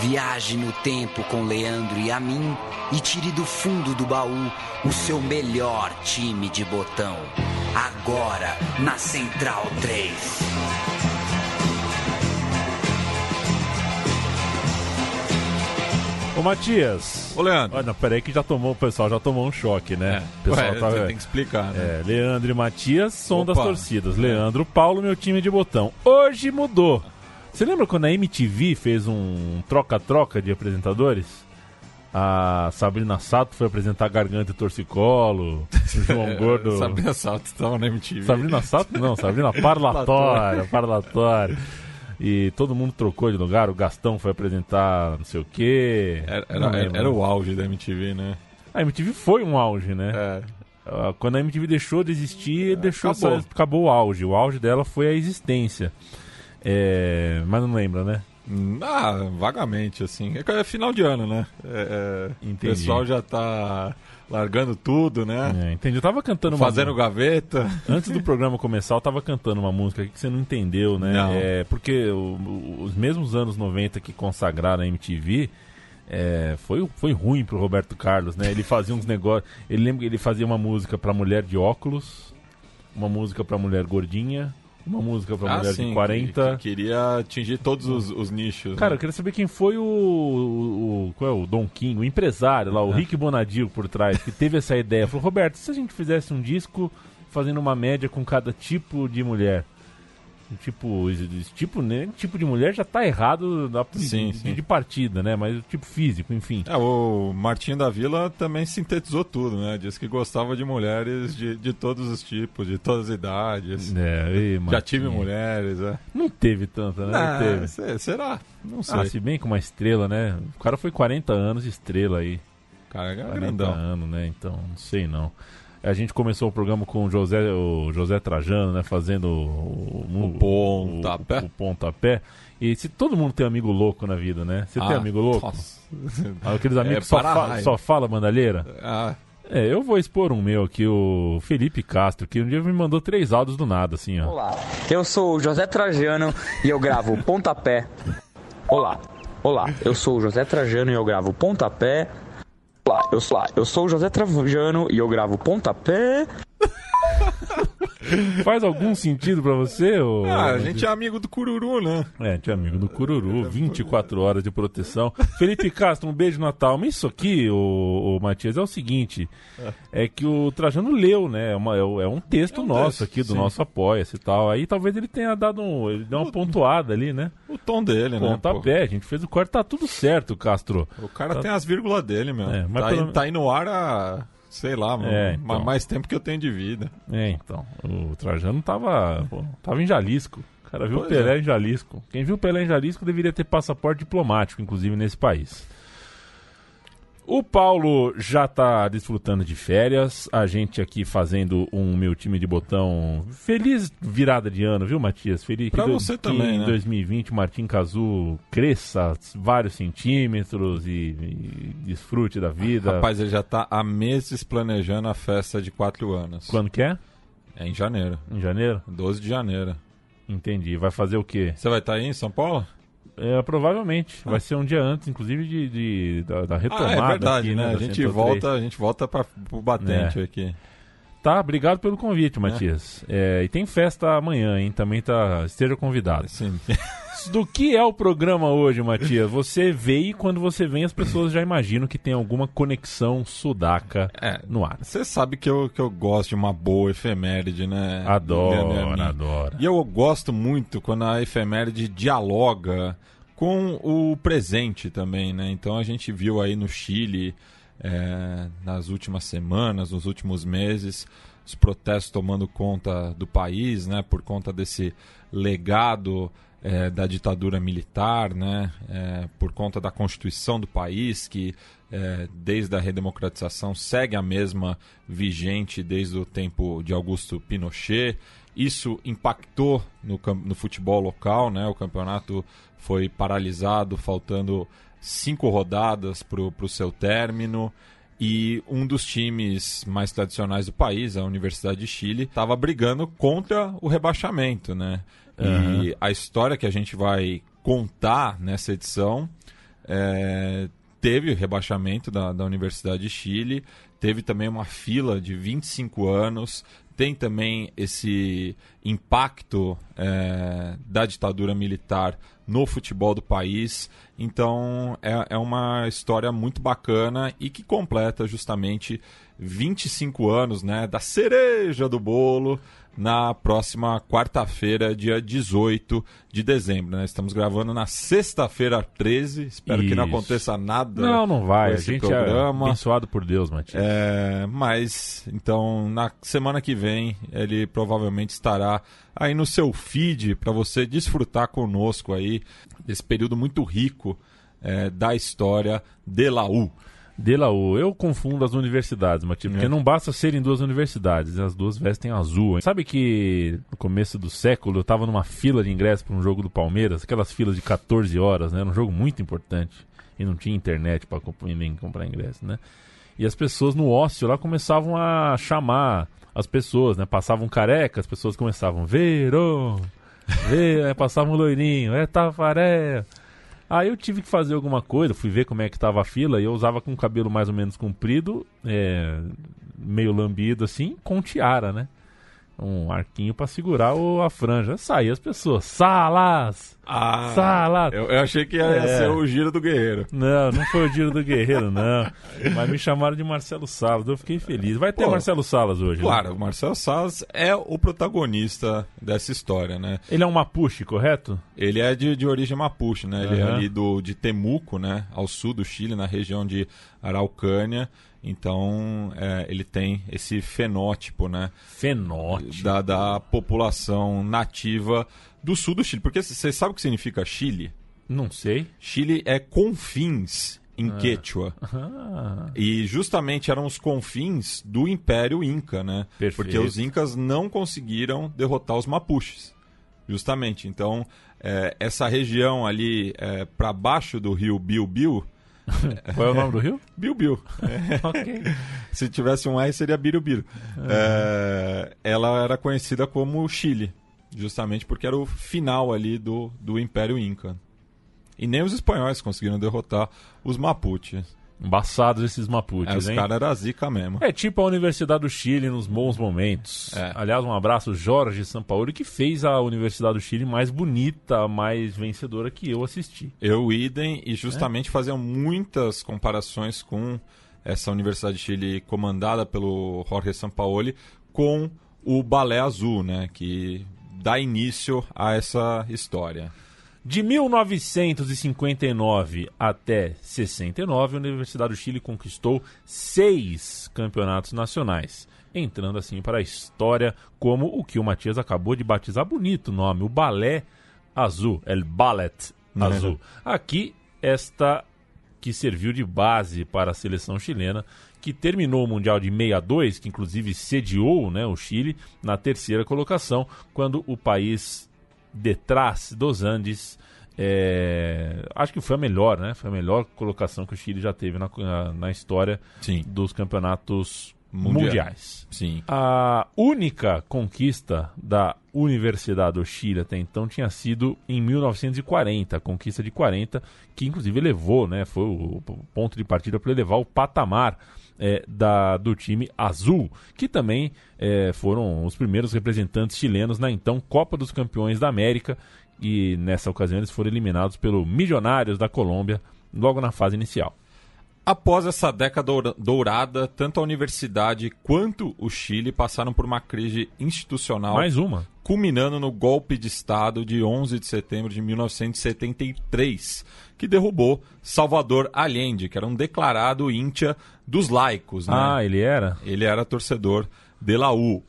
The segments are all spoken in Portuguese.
Viaje no tempo com Leandro e a mim e tire do fundo do baú o seu melhor time de botão. Agora na Central 3. Ô Matias. Ô Leandro. Olha, peraí que já tomou, o pessoal já tomou um choque, né? É. O pessoal Ué, tá- você tem que explicar, né? É, Leandro e Matias, som Opa. das torcidas. Leandro, Paulo, meu time de botão. Hoje mudou. Você lembra quando a MTV fez um troca-troca de apresentadores? A Sabrina Sato foi apresentar Garganta e Torcicolo. O João Gordo. Sabrina Sato estava na MTV. Sabrina Sato? Não, Sabrina Parlatória. Parlatória. E todo mundo trocou de lugar. O Gastão foi apresentar não sei o quê. Era, era, era o auge da MTV, né? A MTV foi um auge, né? É. Ah, Quando a MTV deixou de existir, deixou acabou. acabou. acabou o auge. O auge dela foi a existência. É, mas não lembra, né? Hum, Ah, vagamente, assim. É que é final de ano, né? É, é, o pessoal já tá largando tudo, né? É, entendi. Eu tava cantando uma Fazendo gaveta. Antes do programa começar, eu tava cantando uma música aqui que você não entendeu, né? Não. É, porque o- o- os mesmos anos 90 que consagraram a MTV. é, foi, foi ruim pro Roberto Carlos, né? Ele fazia uns negócios. Ele lembra que ele fazia uma música pra mulher de óculos, uma música pra mulher gordinha, uma música pra mulher de 40. Ah, que- que queria atingir todos os, os nichos. Cara, eu né? queria saber quem foi o, o, o- qual é o Don King, o empresário lá, o Rick Bonadio por trás, que teve essa ideia. Falou, Roberto, se a gente fizesse um disco fazendo uma média com cada tipo de mulher? Tipo, esse- tipo, né, tipo de mulher já tá errado da, Sim, de, sim. de partida, né? Mas o tipo físico, enfim. É, o Martinho da Vila também sintetizou tudo, né? Disse que gostava de mulheres de, de todos os tipos, de todas as idades. É, ei, Já Martinho. tive mulheres, é. Não teve tanta, né? Não Ah, teve. se- será? Não sei. Ah, se bem com uma estrela, né? O cara foi 40 anos estrela aí. Cara, é 40 grandão. anos, né? Então, não sei não. A gente começou o programa com o José, o José Trajano, né? Fazendo o, O pontapé. O, o pontapé. E se todo mundo tem amigo louco na vida, né? Você tem Ah, amigo louco? nossa. Aqueles amigos É que só, fa só fala bandalheira? Ah, É, eu vou expor um meu aqui, o Felipe Castro, que um dia me mandou três áudios do nada, assim, ó. Olá, eu sou o José Trajano e eu gravo Pontapé. Olá, olá, eu sou o José Trajano e eu gravo Pontapé. Eu sou, eu sou o José Trajano e eu gravo Pontapé. Faz algum sentido pra você? Ô... ah, a gente é amigo do Cururu, né? É, tinha amigo do Cururu, 24 horas de proteção. Felipe Castro, um beijo Natal. Mas isso aqui, o, Matias, é o seguinte: é que o Trajano leu, né? É, uma- é o- é um texto É um nosso texto, aqui, do sim. nosso Apoia-se e tal. Aí talvez ele tenha dado um. Ele deu uma pontuada ali, né? O tom dele, né? Pontapé, a gente fez o corte, tá tudo certo, Castro. O cara Tá- tem as vírgulas dele, meu. É, mas tá, pelo- tá aí no ar há, sei lá, mano, É, então. mais tempo que eu tenho de vida. É, então. O Trajano tava. pô, tava em Jalisco. O cara viu o Pois Pelé é. em Jalisco. Quem viu o Pelé em Jalisco deveria ter passaporte diplomático, inclusive, nesse país. O Paulo já tá desfrutando de férias. A gente aqui fazendo um meu time de botão. Feliz virada de ano, viu, Matias? Feliz Pra que, você que também, em né? 2020 o Martim Cazu cresça vários centímetros e, e desfrute da vida. Rapaz, ele já tá há meses planejando a festa de quatro anos. Quando que é? É em janeiro. Em janeiro? 12 de janeiro. Entendi. Vai fazer o quê? Você vai estar aí em São Paulo? É, provavelmente. Vai ser um dia antes, inclusive, de, de- da, da retomada. ah, é verdade, aqui, né? da A gente 103. volta, a gente volta para o batente É. aqui. Tá, obrigado pelo convite, Matias. É, e tem festa amanhã, hein? Também tá. Esteja convidado. Assim, Do que é o programa hoje, Matias? Você vê e quando você vem, as pessoas já imaginam que tem alguma conexão sudaca É. no ar. Você sabe que eu, que eu gosto de uma boa efeméride, né? Adoro, Leandro? adoro. E eu gosto muito quando a efeméride dialoga com o presente também, né? Então a gente viu aí no Chile, é, nas últimas semanas, nos últimos meses, os protestos tomando conta do país, né, por conta desse legado é, da ditadura militar, né, é, por conta da constituição do país, que é, desde a redemocratização segue a mesma vigente desde o tempo de Augusto Pinochet. Isso impactou no, no futebol local, né, o campeonato foi paralisado, faltando cinco rodadas para o seu término. E um dos times mais tradicionais do país, a Universidade de Chile, estava brigando contra o rebaixamento, né? Uhum. E a história que a gente vai contar nessa edição é, teve rebaixamento da, da Universidade de Chile, teve também uma fila de 25 anos, tem também esse impacto é, da ditadura militar no futebol do país. Então é, é uma história muito bacana e que completa justamente 25 anos né, da cereja do bolo na próxima quarta-feira, dia 18 de dezembro. Né? Estamos gravando na sexta-feira 13. Espero Isso. que não aconteça nada. Não, não vai. A gente é programa. é abençoado por Deus, Matias. É, mas, então, na semana que vem, ele provavelmente estará aí no seu feed para você desfrutar conosco aí desse período muito rico é, da história de Laú. De Laú. Eu confundo as universidades, Matheus, porque é. não basta serem duas universidades, as duas vestem azul. Hein? Sabe que no começo do século eu estava numa fila de ingresso para um jogo do Palmeiras, aquelas filas de 14 horas, né? Era um jogo muito importante e não tinha internet para nem comprar ingresso, né? E as pessoas no ócio lá começavam a chamar as pessoas, né? Passavam careca, as pessoas começavam, Verão, é, passavam loirinho, é Tafaré. Aí eu tive que fazer alguma coisa, fui ver como é que tava a fila e eu usava com o cabelo mais ou menos comprido, é, meio lambido assim, com tiara, né? Um arquinho para segurar o, a franja. Saía as pessoas, salas! Ah, salas! Eu, eu, achei que ia é. ser o giro do guerreiro. Não, não foi o giro do guerreiro, não. Mas me chamaram de Marcelo Salas, eu fiquei feliz. Vai ter Pô, Marcelo Salas hoje, né? Claro, né? o Marcelo Salas é o protagonista dessa história, né? Ele é um Mapuche, correto? Ele é de, de origem Mapuche, né? Ele uhum. é ali do, de Temuco, né? Ao sul do Chile, na região de Araucânia. Então, é, ele tem esse fenótipo, né? Fenótipo. Da, da população nativa do sul do Chile. Porque você sabe o que significa Chile? Não sei. Chile é confins em ah. Quechua. Ah. E justamente eram os confins do Império Inca, né? Perfeito. Porque os Incas não conseguiram derrotar os Mapuches. Justamente. Então, é, essa região ali é, para baixo do rio Biu-Biu Qual é o nome do rio? Bilbil. É. ok. Se tivesse um R, seria Birubiru. Uhum. É, ela era conhecida como Chile, justamente porque era o final ali do, do Império Inca. E nem os espanhóis conseguiram derrotar os Mapuches. Embaçados esses Mapuches, é, os caras eram zica mesmo. É tipo a Universidade do Chile nos bons momentos. É. Aliás, um abraço Jorge Sampaoli, que fez a Universidade do Chile mais bonita, mais vencedora que eu assisti. Eu, idem, e justamente é. faziam muitas comparações com essa Universidade de Chile comandada pelo Jorge Sampaoli com o Balé Azul, né, que dá início a essa história. De 1959 até 69, a Universidade do Chile conquistou seis campeonatos nacionais, entrando assim para a história como o que o Matias acabou de batizar bonito o nome, o Balé Azul, El Ballet Azul. Uhum. Aqui esta que serviu de base para a seleção chilena, que terminou o Mundial de 62, que inclusive sediou né, o Chile na terceira colocação, quando o país detrás dos Andes. É, acho que foi a melhor, né? Foi a melhor colocação que o Chile já teve na, na, na história Sim. dos campeonatos Mundial. mundiais. Sim. A única conquista da Universidade do Chile até então tinha sido em 1940, a conquista de 40, que inclusive levou, né? Foi o ponto de partida para elevar o patamar é, da, do time azul, que também é, foram os primeiros representantes chilenos na então Copa dos Campeões da América. E nessa ocasião eles foram eliminados pelo Milionários da Colômbia logo na fase inicial. Após essa década dourada, tanto a universidade quanto o Chile passaram por uma crise institucional. Mais uma. Culminando no golpe de Estado de 11 de setembro de 1973, que derrubou Salvador Allende, que era um declarado íntia dos laicos. Né? Ah, ele era? Ele era torcedor de Laú.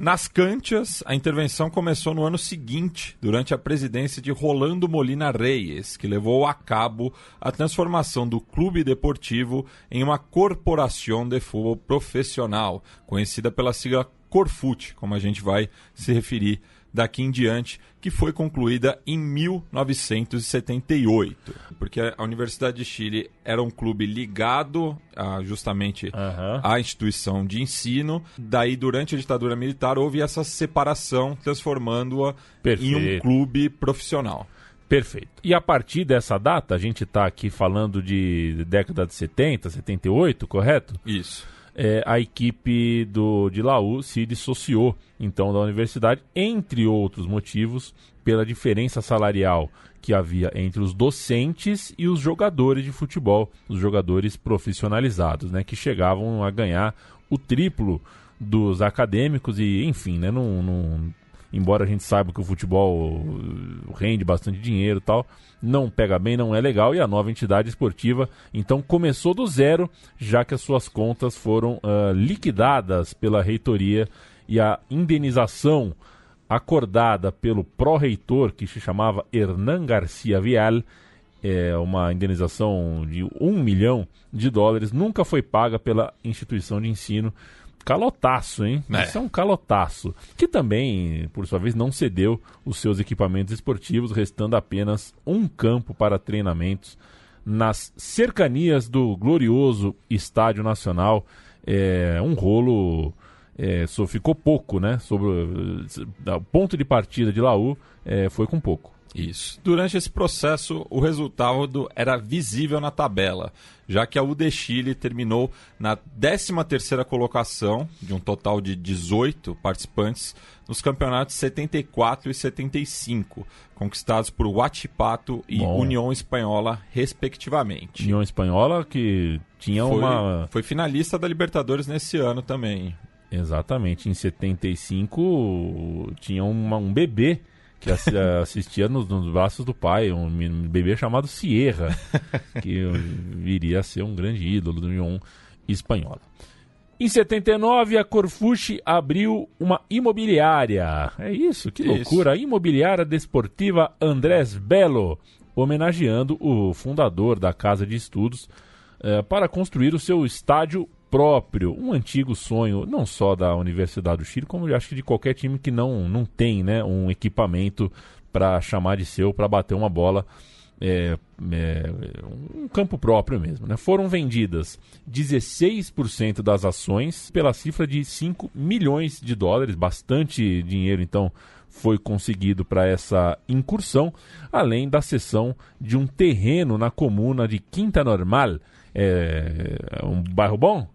Nas canchas, a intervenção começou no ano seguinte, durante a presidência de Rolando Molina Reyes, que levou a cabo a transformação do clube deportivo em uma corporação de futebol profissional, conhecida pela sigla Corfute, como a gente vai se referir daqui em diante, que foi concluída em 1978. Porque a Universidade de Chile era um clube ligado a, justamente Aham. à instituição de ensino. Daí, durante a ditadura militar, houve essa separação, transformando-a em um clube profissional. Perfeito. E a partir dessa data, a gente está aqui falando de década de 70, 78, correto? Isso. É, a equipe do, de Laú se dissociou, então, da universidade, entre outros motivos, pela diferença salarial que havia entre os docentes e os jogadores de futebol, os jogadores profissionalizados, né, que chegavam a ganhar o triplo dos acadêmicos e, enfim, né, não, não- embora a gente saiba que o futebol uh, rende bastante dinheiro e tal, não pega bem, não é legal, e a nova entidade esportiva então começou do zero, já que as suas contas foram ah, liquidadas pela reitoria e a indenização acordada pelo pró-reitor, que se chamava Hernan Garcia Vial, é uma indenização de um milhão de dólares, nunca foi paga pela instituição de ensino. Calotaço, hein? É. Isso é um calotaço. Que também, por sua vez, não cedeu os seus equipamentos esportivos, restando apenas um campo para treinamentos nas cercanias do glorioso Estádio Nacional. É um rolo. É, só ficou pouco, né? Sobre o ponto de partida de Laú é, foi com pouco. Isso. Durante esse processo, o resultado era visível na tabela, já que a UD Chile terminou na 13ª colocação, de um total de 18 participantes, nos campeonatos 74 e 75, conquistados por Huachipato e Bom. União Espanhola, respectivamente. União Espanhola que tinha foi, uma. foi finalista da Libertadores nesse ano também. Exatamente, em 75 tinha uma- um bebê que assi- assistia nos, nos braços do pai, um, bebê chamado Sierra, que viria a ser um grande ídolo do União Espanhola. Em 79, a Corfuche abriu uma imobiliária. É isso, que Isso. loucura. A imobiliária desportiva Andrés Belo, homenageando o fundador da Casa de Estudos eh, para construir o seu estádio próprio. Um antigo sonho, não só da Universidade do Chile, como eu acho que de qualquer time que não, não tem né, um equipamento para chamar de seu, para bater uma bola é, é, um campo próprio mesmo. Né? Foram vendidas 16% das ações pela cifra de 5 milhões de dólares, bastante dinheiro então foi conseguido para essa incursão, além da cessão de um terreno na comuna de Quinta Normal. É um bairro bom?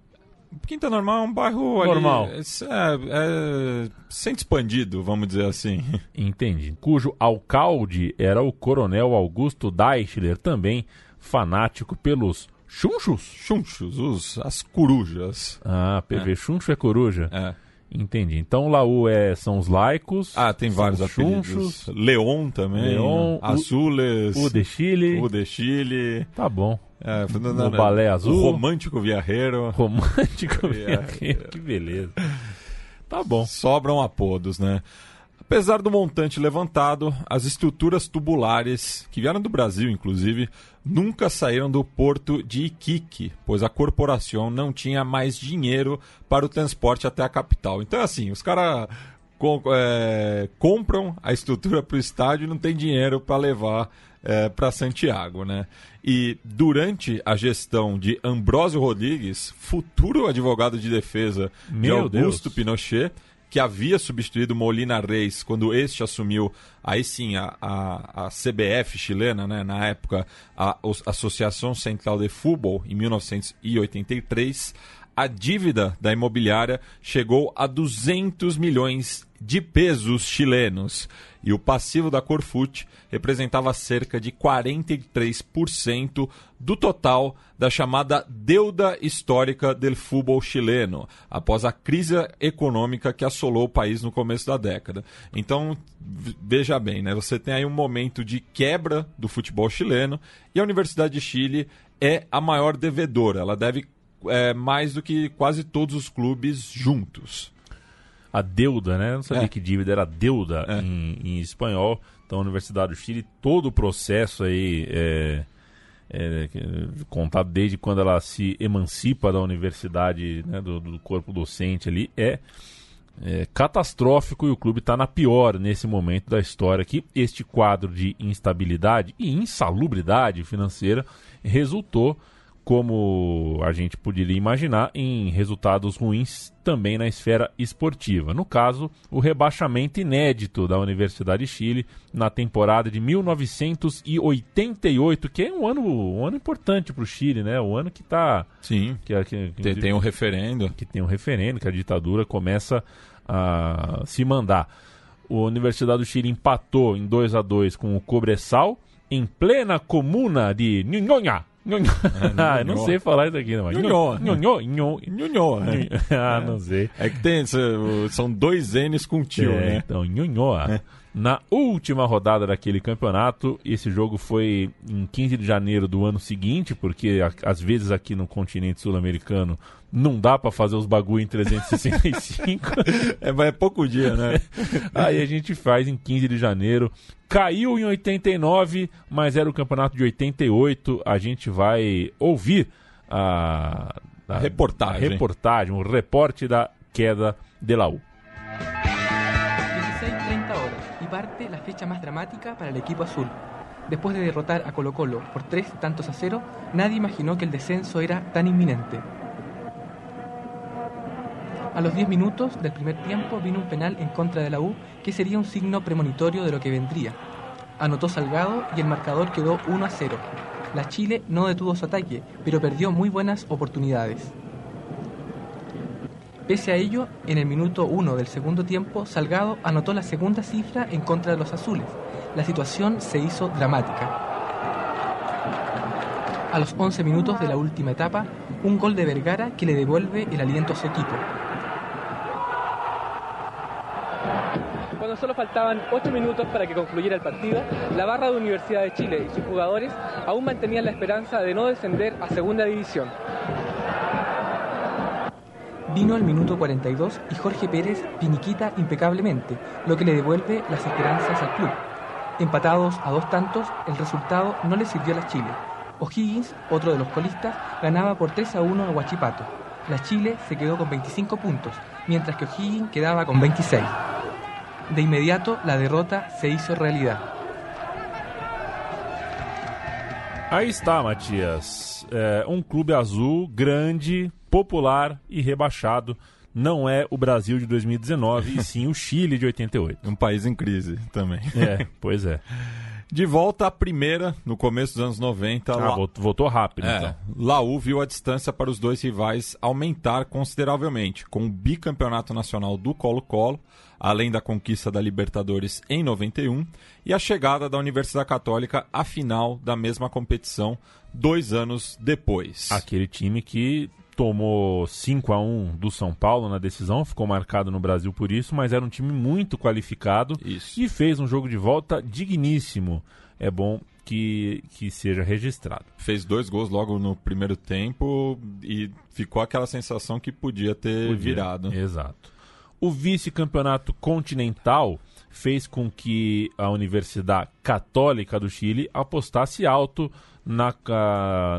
Quinta Normal é um bairro ali- Normal. é, é, expandido, vamos dizer assim. Entendi. Cujo alcalde era o coronel Augusto Deichler, também fanático pelos chunchos. Chunchos, os, as corujas. Ah, PV chuncho é coruja. É. Entendi. Então Laú é, são os laicos. Ah, tem vários os apelidos. chunchos. Leon também. Leon, Azules. O de Chile. O de Chile. Tá bom. É, no, No balé azul. O romântico viajeiro. Romântico. É. que beleza. Tá bom. Sobram apodos, né? Apesar do montante levantado, as estruturas tubulares, que vieram do Brasil inclusive, nunca saíram do porto de Iquique, pois a corporação não tinha mais dinheiro para o transporte até a capital. Então, assim, os caras compram a estrutura para o estádio e não tem dinheiro para levar para Santiago, né? E durante a gestão de Ambrósio Rodrigues, futuro advogado de defesa de Meu Augusto Deus. Pinochet, que havia substituído Molina Reis quando este assumiu, aí sim, a, a, a CBF chilena, né, na época, a Associação Central de Futebol, em 1983, a dívida da imobiliária chegou a 200 milhões de pesos chilenos. E o passivo da Corfute representava cerca de 43% do total da chamada deuda histórica do futebol chileno, após a crise econômica que assolou o país no começo da década. Então, veja bem, né? você tem aí um momento de quebra do futebol chileno e a Universidade de Chile é a maior devedora. Ela deve é, mais do que quase todos os clubes juntos. A deuda, né? Eu não sabia É. que dívida era deuda É. em, em espanhol. Então, a Universidade do Chile, todo o processo aí é, é, que- contado desde quando ela se emancipa da universidade, né, do, do corpo docente ali, é, é catastrófico e o clube está na pior nesse momento da história aqui. Este quadro de instabilidade e insalubridade financeira resultou, como a gente poderia imaginar, em resultados ruins também na esfera esportiva. No caso, o rebaixamento inédito da Universidade de Chile na temporada de 1988, que é um ano, um ano importante para o Chile, né? O ano que está Sim. que, que, que, Tem, tem um referendo. que tem um referendo, que a ditadura começa a se mandar. A Universidade do Chile empatou em 2 a 2 com o Cobressal em plena comuna de Nhonhonha. Nhonhonha. Ah, não sei falar isso aqui, não. Nhonhô. Nhonhô, Nhonhô. Ah, não sei. É que tem, são dois N's com tio, É, né? Então, Nhonhô. Na última rodada daquele campeonato, esse jogo foi em 15 de janeiro do ano seguinte, porque às vezes aqui no continente sul-americano não dá pra fazer os bagulho em 365. É, mas é pouco dia, né? Aí a gente faz em 15 de janeiro. Caiu em 89, mas era o campeonato de 88. A gente vai ouvir a, A reportagem. a reportagem, o reporte da queda de Laú. 16.30 horas y parte la fecha más dramática para el equipo azul. Después de derrotar a Colo Colo por tres tantos a cero, nadie imaginó que el descenso era tan inminente. A los 10 minutos del primer tiempo vino un penal en contra de la U que sería un signo premonitorio de lo que vendría. Anotó Salgado y el marcador quedó 1 a 0. La Chile no detuvo su ataque, pero perdió muy buenas oportunidades. Pese a ello, en el minuto 1 del segundo tiempo, Salgado anotó la segunda cifra en contra de los azules. La situación se hizo dramática. A los 11 minutos de la última etapa, un gol de Vergara que le devuelve el aliento a su equipo. Cuando solo faltaban 8 minutos para que concluyera el partido, la barra de Universidad de Chile y sus jugadores aún mantenían la esperanza de no descender a Segunda División. Vino el minuto 42 y Jorge Pérez piniquita impecablemente, lo que le devuelve las esperanzas al club. Empatados a dos tantos, el resultado no le sirvió a la Chile. O'Higgins, otro de los colistas, ganaba por 3 a 1 a Huachipato. La Chile se quedó con 25 puntos, mientras que O'Higgins quedaba con 26. De inmediato, la derrota se hizo realidad. Aí está, Matias. É, um clube azul grande, popular e rebaixado. Não é o Brasil de 2019, e sim o Chile de 88. Um país em crise também. É, pois é. De volta à primeira, no começo dos anos 90, Ah, La- voltou, rápido, É, então. Laú viu a distância para os dois rivais aumentar consideravelmente, com o bicampeonato nacional do Colo-Colo, além da conquista da Libertadores em 91 e a chegada da Universidade Católica à final da mesma competição dois anos depois. Aquele time que tomou 5 a 1 do São Paulo na decisão, ficou marcado no Brasil por isso, mas era um time muito qualificado Isso. e fez um jogo de volta digníssimo. É bom que, que seja registrado. Fez dois gols logo no primeiro tempo e ficou aquela sensação que podia ter Podia. virado. Exato. O vice-campeonato continental fez com que a Universidade Católica do Chile apostasse alto na,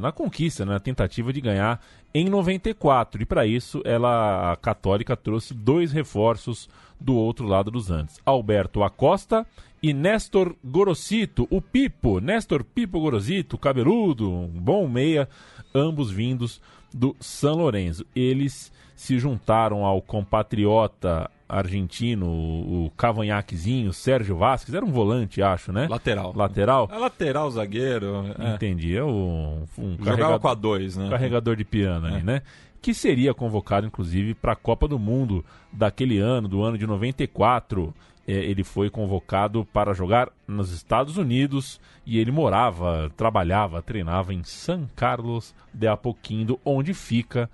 na conquista, na tentativa de ganhar em 94. E para isso, ela, a Católica trouxe dois reforços do outro lado dos Andes: Alberto Acosta e Néstor Gorosito, o Pipo, Néstor Pipo Gorosito, cabeludo, um bom meia, ambos vindos do São Lourenço. Eles se juntaram ao compatriota argentino, o o cavanhaquezinho, Sérgio Vasquez, era um volante, acho, né? Lateral. Lateral? É lateral, zagueiro. é. Entendi, é um, um Jogava carregador- com a dois, né? carregador de piano É. né? Que seria convocado, inclusive, para a Copa do Mundo daquele ano, do ano de 94. É, ele foi convocado para jogar nos Estados Unidos e ele morava, trabalhava, treinava em San Carlos de Apoquindo, onde fica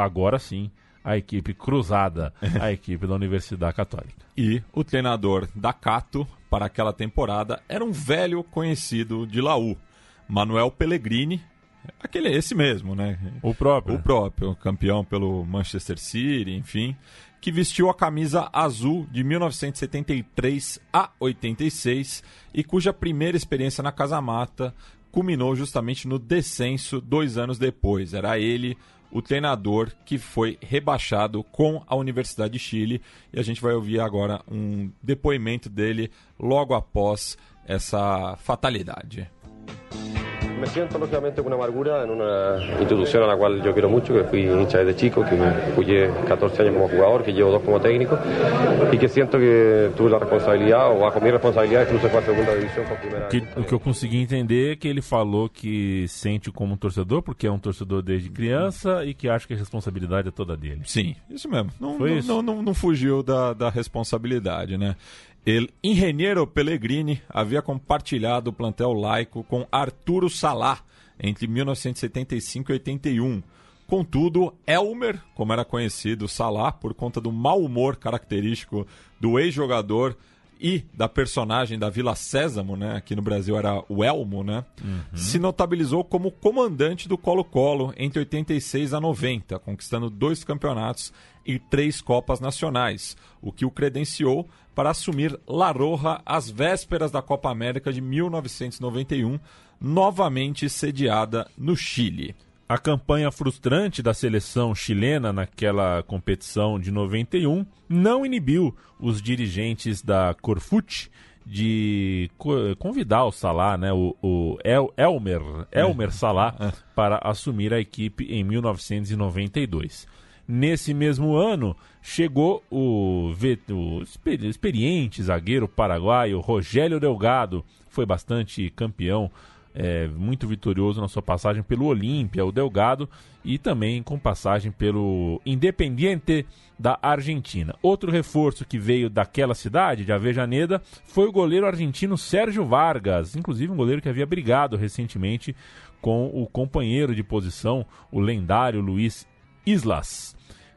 agora sim a equipe cruzada, a equipe da Universidade Católica. E o treinador da Cato para aquela temporada era um velho conhecido de Laú, Manuel Pellegrini, aquele esse mesmo, né? O próprio. O próprio, campeão pelo Manchester City, enfim, que vestiu a camisa azul de 1973 a 86 e cuja primeira experiência na Casa Mata culminou justamente no descenso dois anos depois. Era ele o treinador que foi rebaixado com a Universidade de Chile e a gente vai ouvir agora um depoimento dele logo após essa fatalidade. Me siento lógicamente con una amargura en una institución a la cual yo quiero mucho, que fui hincha desde chico, que me jugué 14 años como jugador, que llevo dos como técnico y que siento que tuve la responsabilidad, o bajo mi responsabilidad, incluso fue a segunda división por primera Que, vez. o que eu consegui entender é que ele falou que sente como um torcedor, porque é um torcedor desde criança e que acha que a responsabilidade é toda dele. Sim, isso mesmo. Não, isso? não, não, não fugiu da, da responsabilidade, né? El Ingeniero Pellegrini havia compartilhado o plantel laico com Arturo Salá entre 1975 e 81. Contudo, Elmer, como era conhecido Salá, por conta do mau humor característico do ex-jogador e da personagem da Vila Sésamo, né? Aqui no Brasil era o Elmo, né? Se notabilizou como comandante do Colo-Colo entre 86 a 90, conquistando dois campeonatos e três Copas Nacionais, o que o credenciou para assumir La Roja às vésperas da Copa América de 1991, novamente sediada no Chile. A campanha frustrante da seleção chilena naquela competição de 91 não inibiu os dirigentes da Corfute de co- convidar o Salah, né, o, o El- Elmer, Elmer Salah, para assumir a equipe em 1992. Nesse mesmo ano, chegou o, o exper- experiente zagueiro paraguaio Rogério Delgado, foi bastante campeão é, muito vitorioso na sua passagem pelo Olímpia, o Delgado, e também com passagem pelo Independiente da Argentina. Outro reforço que veio daquela cidade, de Avejaneda, foi o goleiro argentino Sérgio Vargas, inclusive um goleiro que havia brigado recentemente com o companheiro de posição, o lendário Luiz Islas.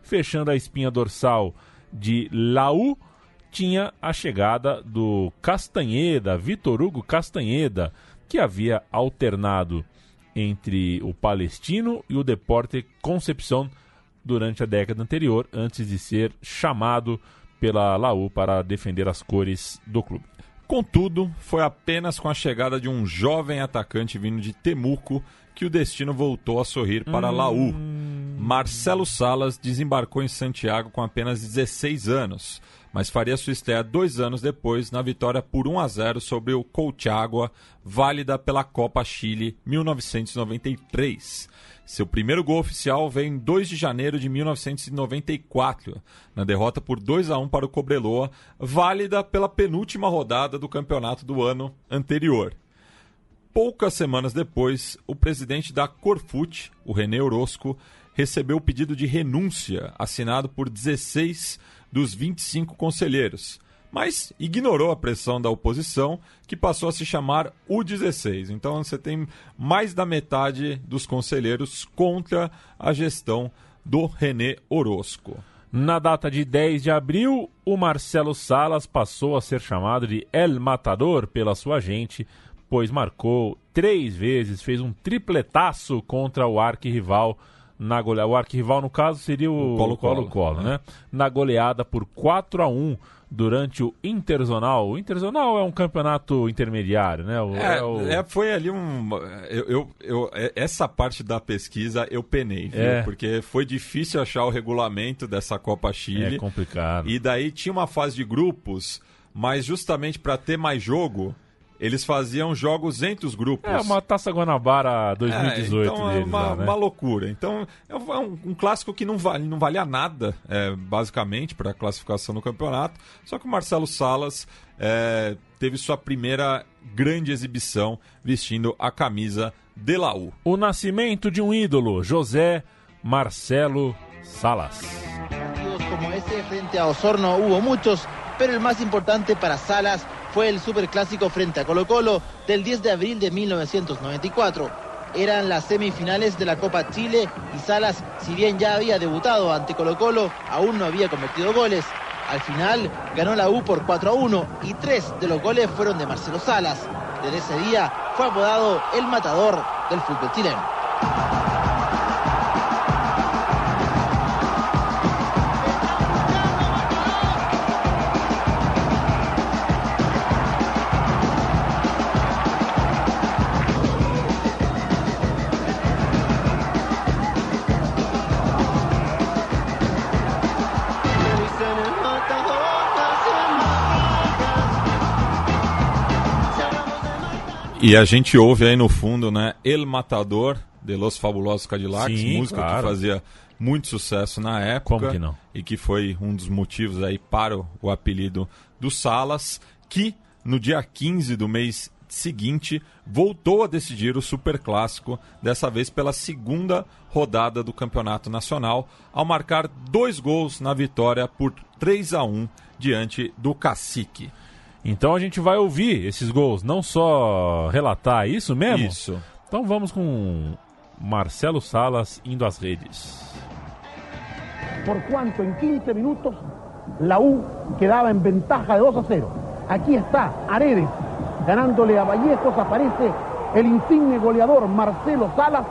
Fechando a espinha dorsal de Laú, tinha a chegada do Castanheda, Vitor Hugo Castanheda, que havia alternado entre o Palestino e o Deporte Concepción durante a década anterior, antes de ser chamado pela Laú para defender as cores do clube. Contudo, foi apenas com a chegada de um jovem atacante vindo de Temuco que o destino voltou a sorrir para Laú. Marcelo Salas desembarcou em Santiago com apenas 16 anos, mas faria sua estreia dois anos depois na vitória por 1 a 0 sobre o Colchagua, válida pela Copa Chile 1993. Seu primeiro gol oficial veio em 2 de janeiro de 1994, na derrota por 2 a 1 para o Cobreloa, válida pela penúltima rodada do campeonato do ano anterior. Poucas semanas depois, o presidente da Corfute, o René Orozco, recebeu o pedido de renúncia assinado por 16 dos 25 conselheiros, mas ignorou a pressão da oposição, que passou a se chamar U16. Então você tem mais da metade dos conselheiros contra a gestão do René Orozco. Na data de 10 de abril, o Marcelo Salas passou a ser chamado de El Matador pela sua agente, pois marcou três vezes, fez um tripletaço contra o arquirrival na goleada. O arquirrival, no caso, seria o Colo-Colo, né? Na goleada por 4 a 1 durante o Interzonal. O Interzonal é um campeonato intermediário, né? O- É, é o- é, foi ali um. Eu, eu, eu- é- essa parte da pesquisa eu penei, viu? É. Porque foi difícil achar o regulamento dessa Copa Chile. é complicado. E daí tinha uma fase de grupos, mas justamente para ter mais jogo, eles faziam jogos entre os grupos. É uma Taça Guanabara 2018 É, então é deles uma, lá, né? uma loucura. Então é um, é um- clássico que não, vale, não valia nada, é, basicamente, para a classificação no campeonato. Só que o Marcelo Salas é, teve sua primeira grande exibição vestindo a camisa de Laú. O nascimento de um ídolo, José Marcelo Salas. Como ese frente a Osorno hubo muchos, pero el más importante para Salas fue el superclásico frente a Colo Colo del 10 de abril de 1994. Eran las semifinales de la Copa Chile y Salas, si bien ya había debutado ante Colo Colo, aún no había convertido goles. Al final ganó la U por 4 a 1 y tres de los goles fueron de Marcelo Salas. Desde ese día fue apodado el matador del fútbol chileno. E a gente ouve aí no fundo, né? El Matador de Los Fabulosos Cadillacs, Sim, música claro. que fazia muito sucesso na época. Como que não? E que foi um dos motivos aí para o, o apelido do Salas, que no dia 15 do mês seguinte voltou a decidir o Superclássico, dessa vez pela segunda rodada do Campeonato Nacional, ao marcar dois gols na vitória por 3 a 1 diante do Cacique. Então a gente vai ouvir esses gols, não só relatar é isso mesmo? Isso. Então vamos com Marcelo Salas indo às redes. por cuanto en 15 minutos la U quedaba en ventaja de 2 a 0. Aquí está Aredes ganándole a Vallejos, aparece el insigne goleador Marcelo Salas,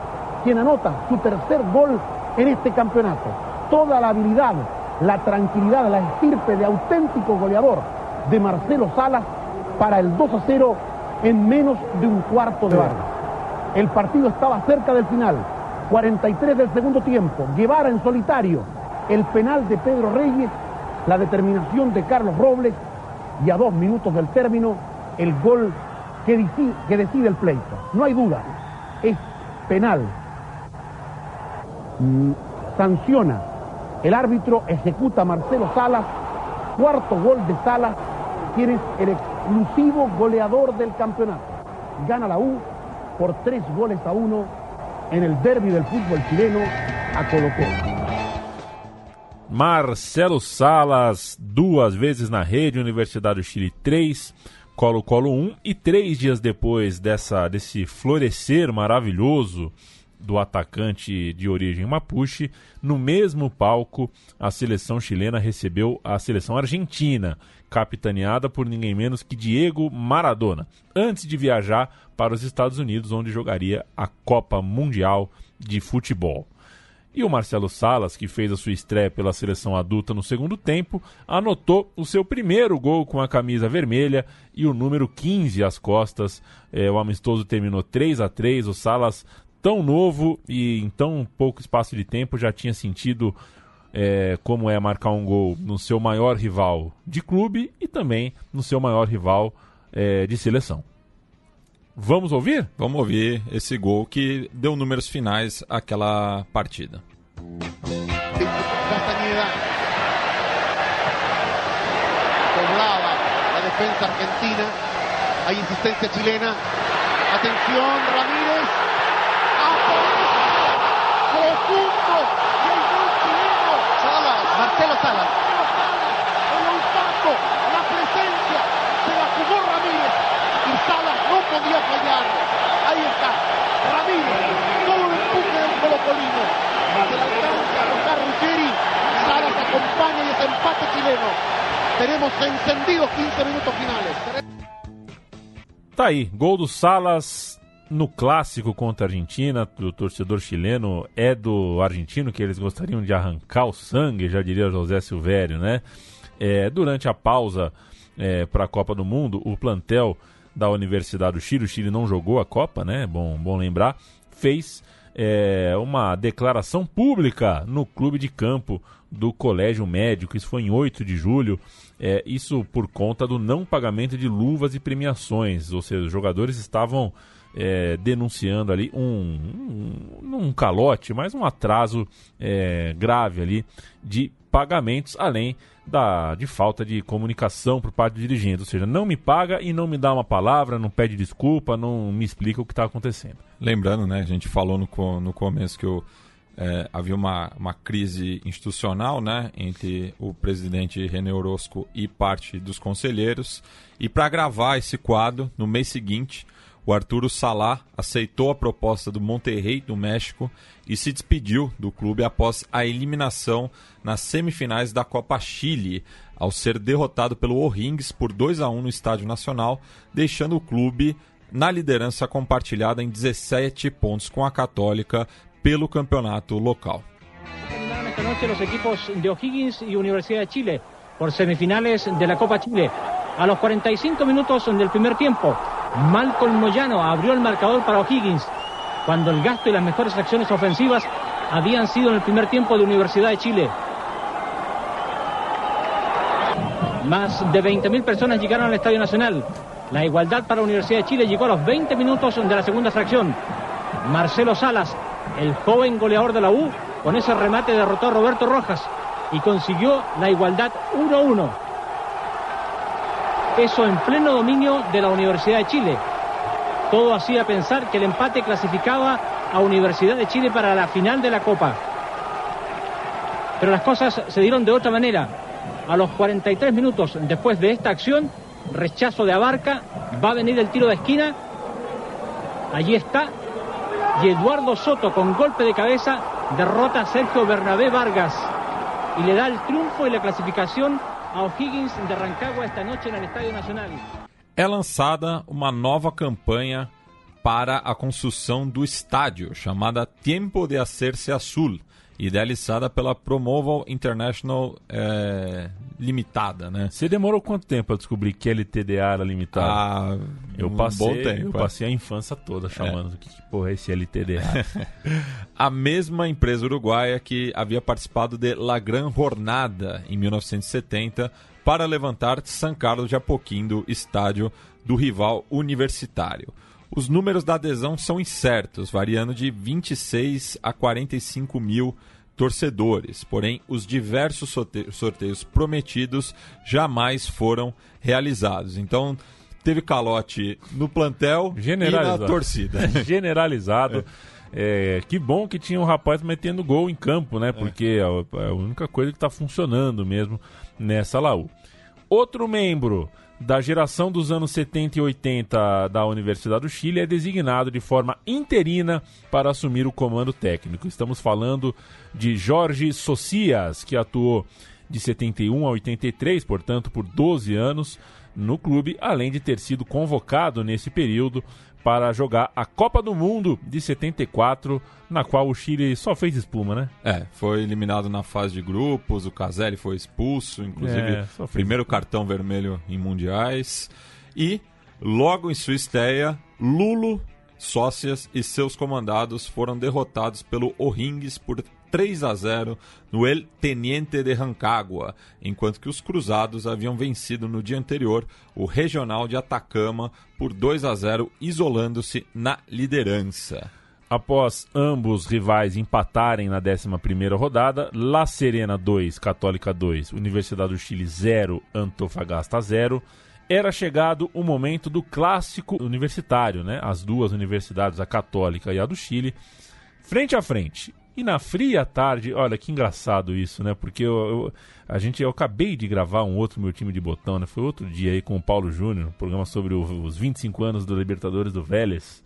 quien anota su tercer gol en este campeonato. Toda la habilidad, la tranquilidad, la estirpe de auténtico goleador de Marcelo Salas para el 2 a 0 en menos de un cuarto de hora. El partido estaba cerca del final. 43 del segundo tiempo. Guevara en solitario. El penal de Pedro Reyes. La determinación de Carlos Robles. Y a dos minutos del término, el gol que decide, que decide el pleito. No hay duda. Es penal. Mm, Sanciona. El árbitro ejecuta a Marcelo Salas. Cuarto gol de Salas. Quien es el exclusivo goleador del campeonato. Gana la U por tres goles a uno en el derby del fútbol chileno a Colo Colo. Marcelo Salas, duas vezes na rede, Universidade do Chile 3, Colo-Colo 1, e três dias depois dessa, desse florescer maravilhoso do atacante de origem mapuche, no mesmo palco a seleção chilena recebeu a seleção argentina, capitaneada por ninguém menos que Diego Maradona, antes de viajar para os Estados Unidos, onde jogaria a Copa Mundial de Futebol. E o Marcelo Salas, que fez a sua estreia pela seleção adulta no segundo tempo, anotou o seu primeiro gol com a camisa vermelha e o número 15 às costas. É, o amistoso terminou 3 a 3 O Salas, tão novo e em tão pouco espaço de tempo, já tinha sentido é, como é marcar um gol no seu maior rival de clube e também no seu maior rival é, de seleção. Vamos ouvir? Vamos ouvir esse gol que deu números finais àquela partida. Doblaba la defensa argentina. Hay insistencia chilena. Atención, Ramírez. Salas. El olfato, la presencia. Se la jugó Ramírez. Y Salas no podía fallar. Ahí está. Ramírez. Todo el empuje del colocolino. Se la alcanza a tocar Ruggeri. Salas acompaña y es empate chileno. Tenemos encendidos 15 minutos finales. Tá aí, gol do Salas no clássico contra a Argentina, do torcedor chileno, é do argentino que eles gostariam de arrancar o sangue, já diria José Silvério, né? É, durante a pausa é, para a Copa do Mundo, o plantel da Universidade do Chile, o Chile não jogou a Copa, né? Bom, bom lembrar, fez é, uma declaração pública no clube de campo do Colégio Médico, isso foi em 8 de julho, é, isso por conta do não pagamento de luvas e premiações, ou seja, os jogadores estavam é, denunciando ali um, um, um calote, mas um atraso é, grave ali de pagamentos, além da, de falta de comunicação por parte do dirigente, ou seja, não me paga e não me dá uma palavra, não pede desculpa, não me explica o que está acontecendo. Lembrando, né, a gente falou no, no começo que o, é, havia uma, uma crise institucional né, entre o presidente René Orozco e parte dos conselheiros. E para gravar esse quadro, no mês seguinte, o Arturo Salá aceitou a proposta do Monterrey do México e se despediu do clube após a eliminação nas semifinais da Copa Chile, ao ser derrotado pelo O'Rings por 2 a 1 no Estádio Nacional, deixando o clube na liderança compartilhada em 17 pontos com a Católica pelo campeonato local. Esta noche los equipos de O'Higgins y Universidad de Chile por semifinales de la Copa Chile. A los 45 minutos del primer tiempo, Malcolm Moyano abrió el marcador para O'Higgins cuando el gasto y las mejores acciones ofensivas habían sido en el primer tiempo de Universidad de Chile. Más de 20.000 personas llegaron al Estadio Nacional. La igualdad para Universidad de Chile llegó a los 20 minutos de la segunda fracción. Marcelo Salas, el joven goleador de la U, con ese remate derrotó a Roberto Rojas y consiguió la igualdad 1-1. Eso en pleno dominio de la Universidad de Chile. Todo hacía pensar que el empate clasificaba a Universidad de Chile para la final de la Copa. Pero las cosas se dieron de otra manera. A los 43 minutos después de esta acción, rechazo de Abarca, va a venir el tiro de esquina. Allí está. Y Eduardo Soto con golpe de cabeza derrota a Sergio Bernabé Vargas y le da el triunfo y la clasificación a O'Higgins de Rancagua esta noche en el Estadio Nacional. É lançada uma nova campanha para a construção do estádio, chamada Tempo de Hacerse Azul, idealizada pela Promoval International é, Limitada, né? Você demorou quanto tempo para descobrir que LTDA era limitada? Ah, eu um passei, tempo, eu é. passei a infância toda chamando que, que porra é esse LTDA. a mesma empresa uruguaia que havia participado de La Gran Jornada em 1970 para levantar San Carlos de Apoquindo, estádio do rival universitário. Os números da adesão são incertos, variando de 26 a 45 mil torcedores. Porém, os diversos sorte sorteios prometidos jamais foram realizados. Então, teve calote no plantel e na torcida. Generalizado. É, que bom que tinha um rapaz metendo gol em campo, né? Porque é a única coisa que está funcionando mesmo nessa Laú. Outro membro da geração dos anos 70 e 80 da Universidade do Chile é designado de forma interina para assumir o comando técnico. Estamos falando de Jorge Socias, que atuou de 71 a 83, portanto, por 12 anos no clube, além de ter sido convocado nesse período para jogar a Copa do Mundo de 74, na qual o Chile só fez espuma, né? É, foi eliminado na fase de grupos, o Caselli foi expulso, inclusive É, primeiro cartão vermelho em mundiais. E logo em sua estreia, Lulo, sócias e seus comandados foram derrotados pelo O'Higgins por 3 a 0 no El Teniente de Rancagua, enquanto que os cruzados haviam vencido no dia anterior o Regional de Atacama por 2 a 0, isolando-se na liderança. Após ambos rivais empatarem na 11ª rodada, La Serena 2, Católica 2, Universidade do Chile 0, Antofagasta 0, era chegado o momento do clássico universitário, né? As duas universidades, a Católica e a do Chile, frente a frente. E na fria tarde, olha que engraçado isso, né? Porque eu, eu- a gente, eu acabei de gravar um outro meu time de botão, né? Foi outro dia aí com o Paulo Júnior, um programa sobre o- os 25 anos do Libertadores do Vélez.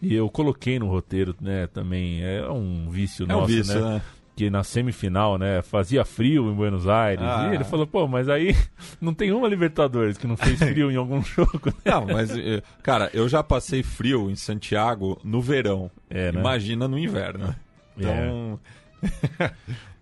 E eu coloquei no roteiro, né, também, é um vício É um nosso, vício, né? né? Que na semifinal, né, fazia frio em Buenos Aires. Ah. E ele falou, pô, mas aí não tem uma Libertadores que não fez frio em algum jogo. né? Não, mas, eh, cara, eu já passei frio em Santiago no verão. É, né? Imagina no inverno. Então,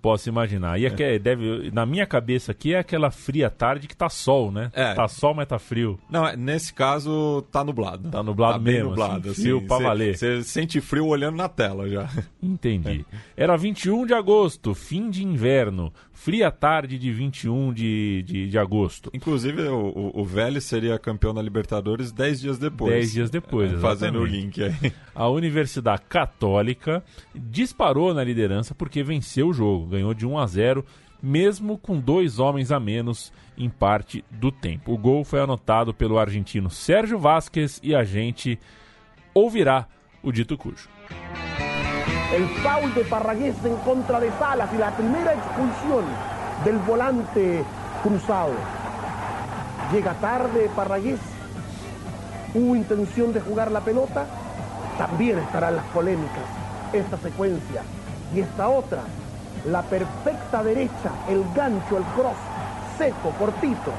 Posso imaginar. E é que é- deve, na minha cabeça aqui é aquela fria tarde que tá sol, né? É. Tá sol, mas tá frio. não, é- nesse caso tá nublado. Tá nublado bem mesmo, nublado, assim, frio pra Cê- valer. Você sente frio olhando na tela já. Entendi. Era 21 de agosto, fim de inverno. Fria tarde de 21 de, de, de agosto. Inclusive, o, o, Vélez seria campeão da Libertadores 10 dias depois. 10 dias depois, É, Fazendo o link aí. A Universidade Católica disparou na liderança porque venceu o jogo, ganhou de 1 a 0, mesmo com dois homens a menos em parte do tempo. O gol foi anotado pelo argentino Sérgio Vázquez e a gente ouvirá o dito cujo. El foul de Parragués en contra de Salas y la primera expulsión del volante cruzado. Llega tarde Parragués. Hubo intención de jugar la pelota. También estarán las polémicas. Esta secuencia y esta otra. La perfecta derecha, el gancho, el cross, seco, cortito.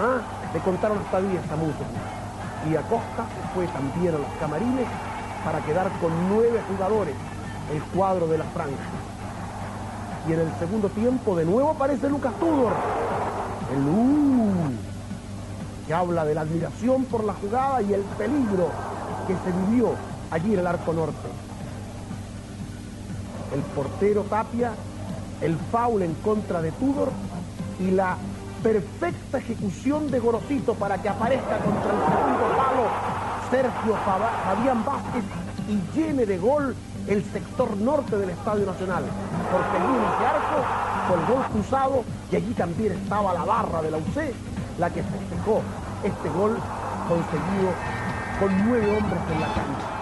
¿Ah? Le contaron hasta 10 a Muto. Y Acosta fue también a los camarines para quedar con nueve jugadores el cuadro de la franja. Y en el segundo tiempo de nuevo aparece Lucas Tudor. El uh, que habla de la admiración por la jugada y el peligro que se vivió allí en el arco norte. El portero Tapia, el foul en contra de Tudor y la perfecta ejecución de Gorosito para que aparezca contra el segundo palo Sergio Fabián Vázquez y llene de gol el sector norte del Estadio Nacional. Porque el ese arco el gol cruzado y allí también estaba la barra de la UC, la que festejó este gol conseguido con nueve hombres en la cancha.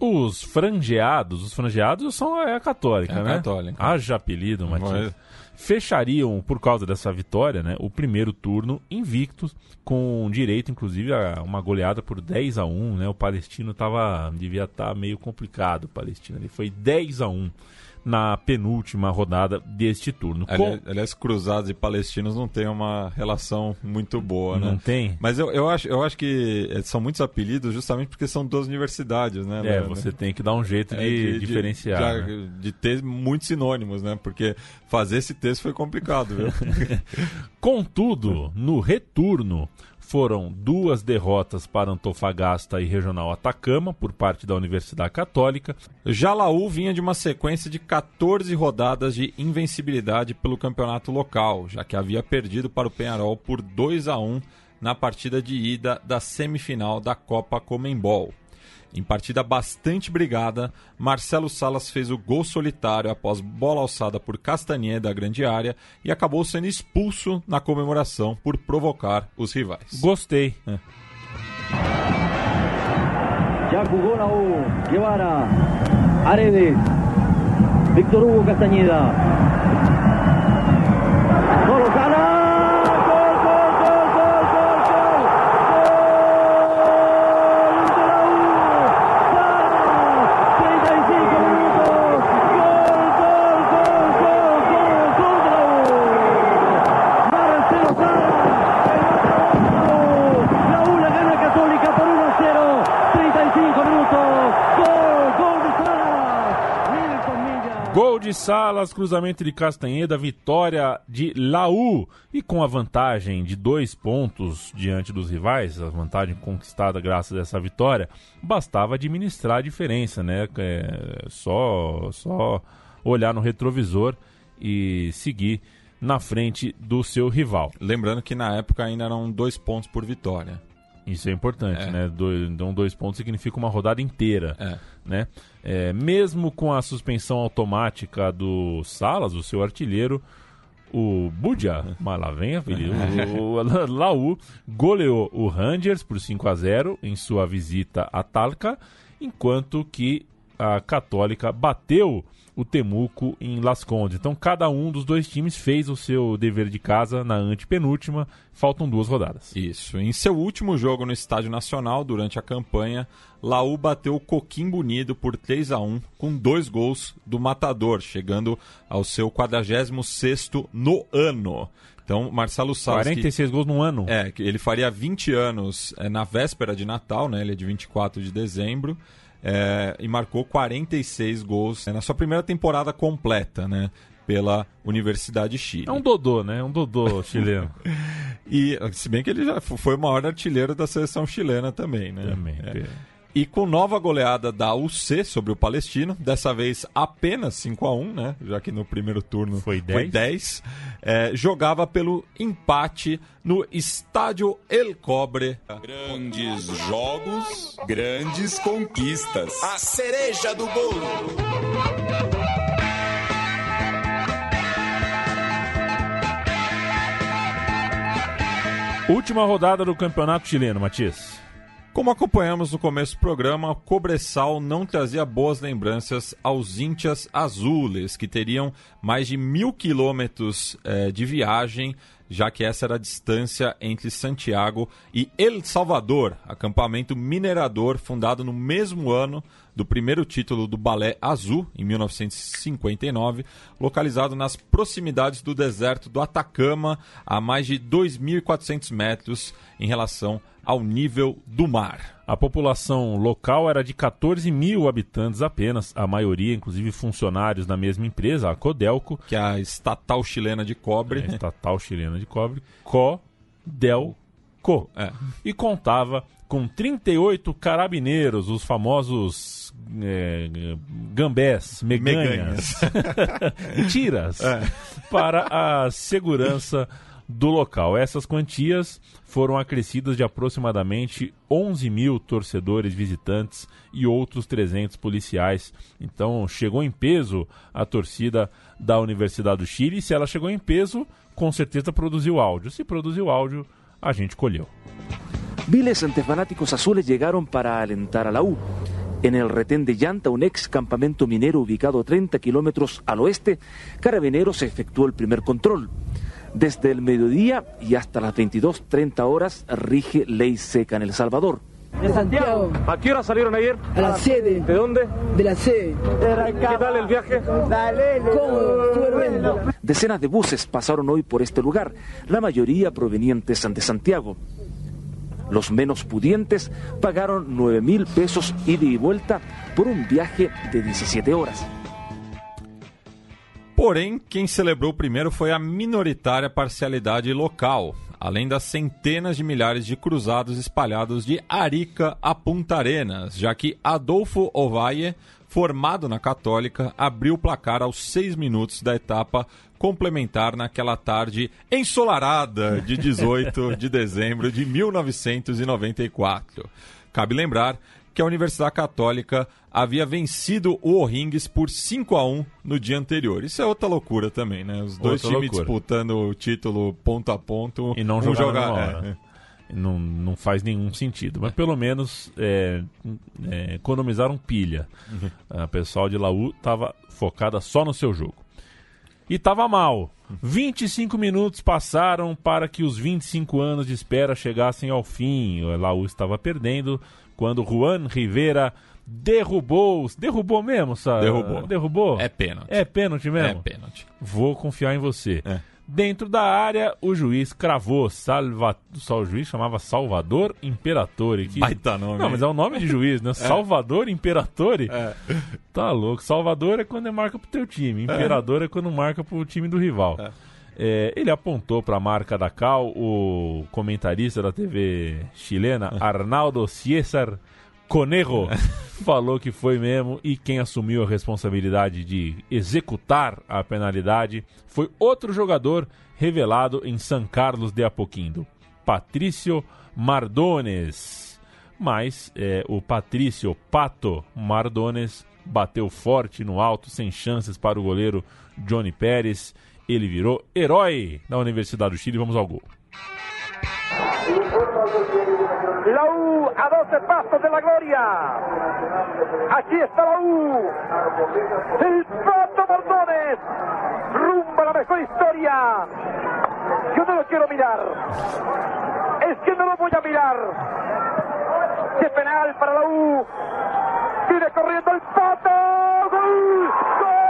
Os frangeados, os frangeados são é a católica, é a né? Católica. Haja apelido, Matias. Fechariam, por causa dessa vitória, né, o primeiro turno invictos, com direito, inclusive, a uma goleada por 10 a 1 né? O Palestino tava, devia estar tá meio complicado, o Palestino. Ele foi 10 a 1 na penúltima rodada deste turno. Aliás, Com... aliás, cruzados e palestinos não tem uma relação muito boa, né? Não tem? Mas eu, eu, acho, eu acho que eh, são muitos apelidos justamente porque são duas universidades, né? É, você tem que dar um jeito de, é, de diferenciar. De, né? de, ter muitos sinônimos, né? Porque fazer esse texto foi complicado, viu? Contudo, no retorno, foram duas derrotas para Antofagasta e Regional Atacama por parte da Universidade Católica. Jalaú vinha de uma sequência de 14 rodadas de invencibilidade pelo campeonato local, já que havia perdido para o Penharol por 2 a 1 na partida de ida da semifinal da Copa Comembol. Em partida bastante brigada, Marcelo Salas fez o gol solitário após bola alçada por Castanhe da grande área e acabou sendo expulso na comemoração por provocar os rivais. Gostei. É. La U, Guevara, Aredes, Víctor Hugo Castañeda, Salas, cruzamento de Castanheda, vitória de Laú. E com a vantagem de dois pontos diante dos rivais, a vantagem conquistada graças a essa vitória, bastava administrar a diferença, né? É, só, só olhar no retrovisor e seguir na frente do seu rival. Lembrando que na época ainda eram dois pontos por vitória. Isso é importante, é. né? Do, então, dois pontos significa uma rodada inteira, é. Né? É, mesmo com a suspensão automática do Salas, o seu artilheiro, o Budia, mas lá vem a o, o, o Laú, goleou o Rangers por 5 a 0 em sua visita a Talca, enquanto que a Católica bateu o Temuco em Las Condes. Então cada um dos dois times fez o seu dever de casa na antepenúltima. Faltam duas rodadas. Isso. Em seu último jogo no Estádio Nacional, durante a campanha, Laú bateu o Coquimbo Unido por 3 a 1 com dois gols do Matador, chegando ao seu 46º no ano. Então, Marcelo Salles... 46 que, gols no ano. É, ele faria 20 anos é, na véspera de Natal, né? Ele é de 24 de dezembro é, e marcou 46 gols né, na sua primeira temporada completa, né? Pela Universidade de Chile. É um dodô, né? É um dodô chileno. e se bem que ele já foi o maior artilheiro da seleção chilena também, né? Também. É. E com nova goleada da UC sobre o Palestino, dessa vez apenas 5 a 1 né? Já que no primeiro turno foi 10, foi 10 é, jogava pelo empate no Estádio El Cobre. Grandes jogos, grandes conquistas. A cereja do bolo. Última rodada do Campeonato Chileno, Matias. Como acompanhamos no começo do programa, Cobressal não trazia boas lembranças aos Íntias Azules, que teriam mais de mil quilômetros eh, de viagem, já que essa era a distância entre Santiago e El Salvador, acampamento minerador fundado no mesmo ano do primeiro título do Balé Azul, em 1959, localizado nas proximidades do deserto do Atacama, a mais de 2.400 metros em relação ao nível do mar. A população local era de 14 mil habitantes apenas, a maioria, inclusive, funcionários da mesma empresa, a Codelco. Que é a estatal chilena de cobre. É a estatal chilena de cobre. Codelco. Co. E contava com 38 carabineiros, os famosos é, gambés, meganhas, tiras, para a segurança do local. Essas quantias foram acrescidas de aproximadamente 11 mil torcedores visitantes e outros 300 policiais. Então chegou em peso a torcida da Universidade do Chile. E se ela chegou em peso, com certeza produziu áudio. Se produziu áudio, a gente colheu. Miles ante fanáticos azules llegaron para alentar a la U. En el retén de Llanta, un ex campamento minero ubicado a 30 kilómetros al oeste, Carabineros efectuó el primer control. Desde el mediodía y hasta las 22.30 horas rige ley seca en El Salvador. De Santiago. ¿A qué hora salieron ayer? A las 7. ¿De dónde? De la sede. ¿Qué tal el viaje? Dale, bueno. Decenas de buses pasaron hoy por este lugar, la mayoría provenientes de Santiago. Los menos pudientes pagaron 9 mil pesos ida y vuelta por un viaje de 17 horas. Porém, quem celebrou primeiro foi a minoritária parcialidade local, além das centenas de milhares de cruzados espalhados de Arica a Punta Arenas, já que Adolfo Ovalle, formado na Católica, abriu o placar aos seis minutos da etapa complementar naquela tarde ensolarada de 18 de dezembro de 1994. Cabe lembrar que a Universidade Católica havia vencido o O'Rings por 5 a 1 no dia anterior. Isso é outra loucura também, né? Os dois Outra times loucura. disputando o título ponto a ponto. E não um jogaram joga- na é. Não, não faz nenhum sentido. Mas pelo menos é, é, economizaram pilha. Uhum. A pessoal de Laú estava focada só no seu jogo. E estava mal. 25 minutos passaram para que os 25 anos de espera chegassem ao fim. O Laú estava perdendo quando Juan Rivera derrubou. Derrubou mesmo, sabe? Derrubou. Derrubou? É pênalti. É pênalti mesmo? É pênalti. Vou confiar em você. É. Dentro da área, o juiz cravou. Salva... O juiz chamava Salvador Imperatore. Que... Baita nome, Não, mas é o nome de juiz, né? Salvador Imperatore? É. Tá louco. Salvador é quando é marca pro teu time. Imperador é, quando marca pro time do rival. É, ele apontou para a marca da Cal, o comentarista da TV chilena, Arnaldo César Conejo, falou que foi mesmo e quem assumiu a responsabilidade de executar a penalidade foi outro jogador revelado em San Carlos de Apoquindo, Patrício Mardones. Mas é, o Patrício Pato Mardones bateu forte no alto, sem chances para o goleiro Johnny Pérez. Ele virou herói da Universidade do Chile. Vamos ao gol. A 12 pasos de la gloria. Aquí está la U. El Pato Bordones. Rumbo a la mejor historia. Yo no lo quiero mirar. Es que no lo voy a mirar. De penal para la U. Viene corriendo el Pato. ¡Gol! ¡Gol!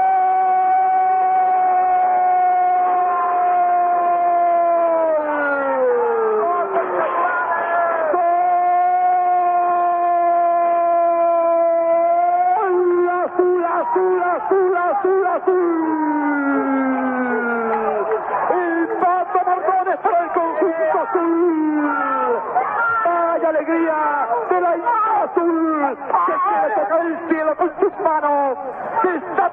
Azul, azul, azul, azul, azul. El Pato Bordones para el conjunto azul. ¡Vaya alegría de la hinchada azul! Que quiere tocar el cielo con sus manos. Que está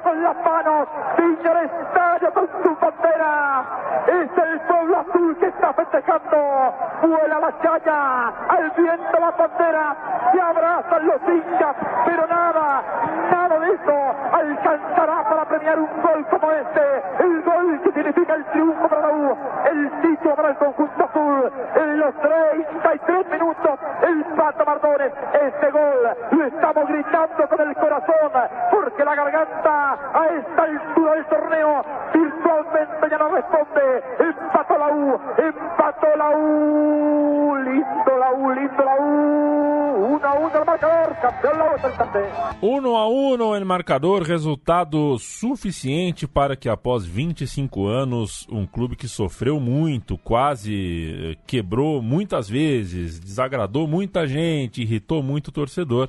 con las manos. El estadio con su bandera. Es el pueblo azul que está festejando. Vuela la chaya. Al viento la bandera. Se abrazan los hinchas. Pero nada, nada eso alcanzará para premiar un gol como este. El gol que significa el triunfo para la U. El título para el conjunto azul. En los 33 minutos, el Pato Mardones. Este gol lo estamos gritando con el corazón. Porque la garganta a esta altura del torneo virtualmente ya no responde. Empató la U. Empató la U. Lindo la U, lindo la U. 1 a 1 el marcador. Campeón la U Santander. 1 a 1 el marcador, resultado suficiente para que após 25 anos, um clube que sofreu muito, quase eh, quebrou muitas vezes, desagradou muita gente, irritou muito o torcedor,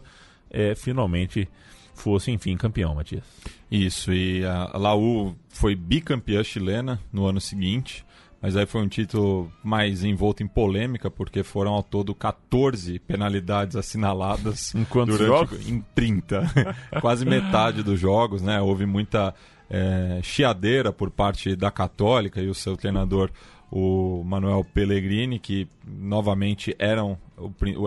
eh, finalmente fosse enfim campeão, Matias. Isso, e a Laú foi bicampeã chilena no ano seguinte, mas aí foi um título mais envolto em polêmica, porque foram ao todo 14 penalidades assinaladas em quantos durante, jogos? Em 30. Quase metade dos jogos, né? Houve muita é, chiadeira por parte da Católica e o seu treinador, o Manuel Pellegrini, que novamente eram,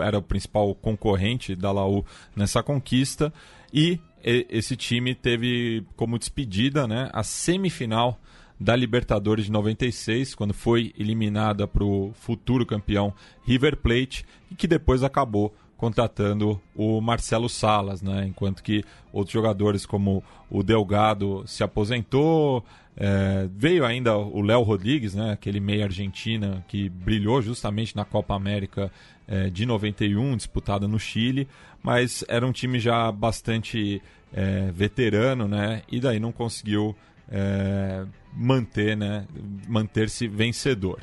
era o principal concorrente da Laú nessa conquista. E esse time teve como despedida né, a semifinal da Libertadores de 96, quando foi eliminada para o futuro campeão River Plate, e que depois acabou contratando o Marcelo Salas, né? enquanto que outros jogadores como o Delgado se aposentou, é, veio ainda o Léo Rodrigues, né? aquele meio argentina que brilhou justamente na Copa América é, de 91, disputada no Chile, mas era um time já bastante é, veterano, né? e daí não conseguiu é, manter, né, manter-se vencedor.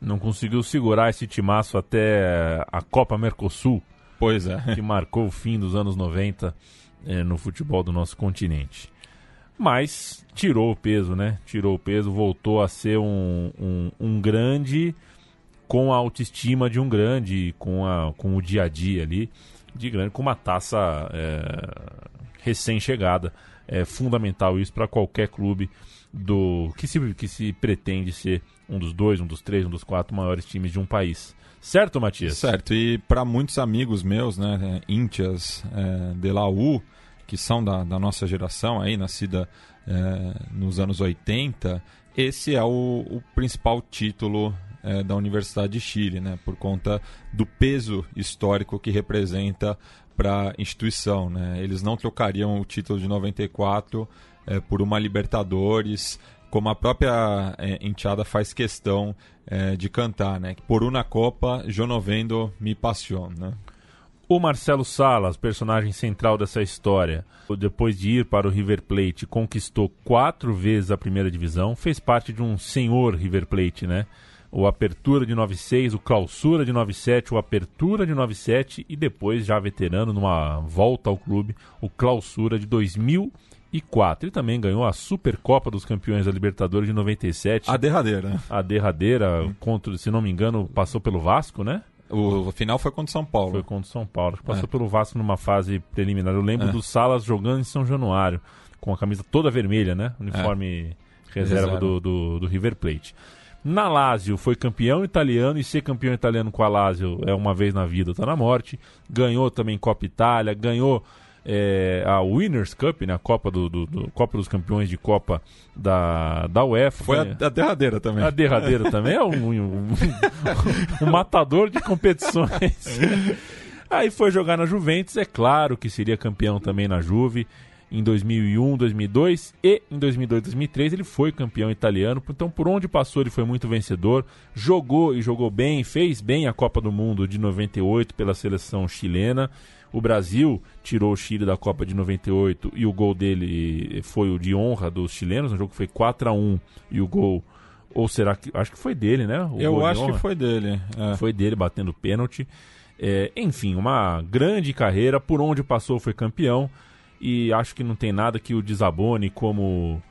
Não conseguiu segurar esse timaço até a Copa Mercosul. Pois é. Que marcou o fim dos anos 90 é, no futebol do nosso continente. Mas tirou o peso, né? Tirou o peso, voltou a ser um, um, um grande com a autoestima de um grande, com, a, com o dia a dia ali, de grande, com uma taça é, recém-chegada. É fundamental isso para qualquer clube do que se, que se pretende ser um dos dois, um dos três, um dos quatro maiores times de um país. Certo, Matias? Certo, e para muitos amigos meus, né, íntias é, de Laú, que são da, da, nossa geração, aí nascida é, nos anos 80, esse é o, o principal título é, da Universidade de Chile, né, por conta do peso histórico que representa para a instituição. Né? Eles não trocariam o título de 94 é, por uma Libertadores, como a própria é, enteada faz questão é, de cantar, né? Por uma Copa, yo no vendo mi pasión, né? O Marcelo Salas, personagem central dessa história, depois de ir para o River Plate, conquistou quatro vezes a primeira divisão, fez parte de um senhor River Plate, né? O Apertura de 96, o Clausura de 97, o Apertura de 97 e depois, já veterano, numa volta ao clube, o Clausura de 2000 e 4. Ele também ganhou a Supercopa dos Campeões da Libertadores de 97. A derradeira. A derradeira, contra, se não me engano, passou pelo Vasco, né? O, o final foi contra o São Paulo. Foi contra o São Paulo. Passou é. pelo Vasco numa fase preliminar. Eu lembro é. do Salas jogando em São Januário, com a camisa toda vermelha, né? Uniforme é. reserva, reserva. Do, do, do, River Plate. Na Lazio foi campeão italiano e ser campeão italiano com a Lazio é uma vez na vida, tá na morte. Ganhou também Copa Itália, ganhou é, a Winners Cup, né, a Copa, do, do, do, Copa dos Campeões de Copa da, da UEFA. Foi a, a derradeira também. A derradeira também. É um, um, um, um matador de competições. Aí foi jogar na Juventus, é claro que seria campeão também na Juve em 2001, 2002 e em 2002, 2003 ele foi campeão italiano. Então, por onde passou, ele foi muito vencedor. Jogou e jogou bem, fez bem a Copa do Mundo de 98 pela seleção chilena. O Brasil tirou o Chile da Copa de 98 e o gol dele foi o de honra dos chilenos. O jogo foi 4 a 1 e o gol. Ou será que. Acho que foi dele, né? O Eu acho que foi dele. É. Foi dele batendo pênalti. É, enfim, uma grande carreira. Por onde passou foi campeão. E acho que não tem nada que o desabone como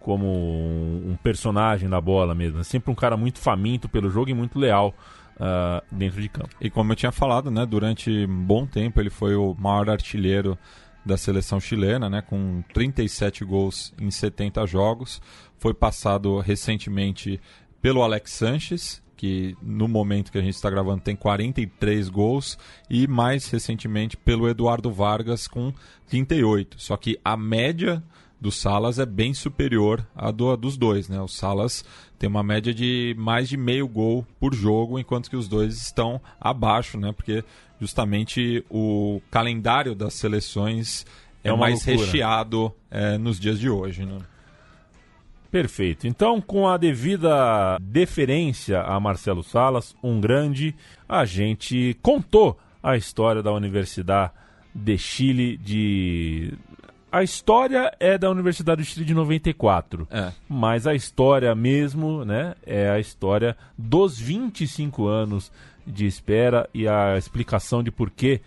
como um personagem da bola mesmo. É sempre um cara muito faminto pelo jogo e muito leal uh, dentro de campo. E como eu tinha falado, né, durante um bom tempo ele foi o maior artilheiro da seleção chilena, né, com 37 gols em 70 jogos. Foi passado recentemente pelo Alex Sanches, que no momento que a gente está gravando tem 43 gols, e mais recentemente pelo Eduardo Vargas com 38. Só que a média do Salas é bem superior à do, dos dois. Né? O Salas tem uma média de mais de meio gol por jogo, enquanto que os dois estão abaixo, né? porque justamente o calendário das seleções é, é mais loucura. recheado é, nos dias de hoje. Né? Perfeito. Então, com a devida deferência a Marcelo Salas, um grande, a gente contou a história da Universidade de Chile de a história é da Universidade do Chile de 94. É. Mas a história mesmo, né, é a história dos 25 anos de espera e a explicação de por que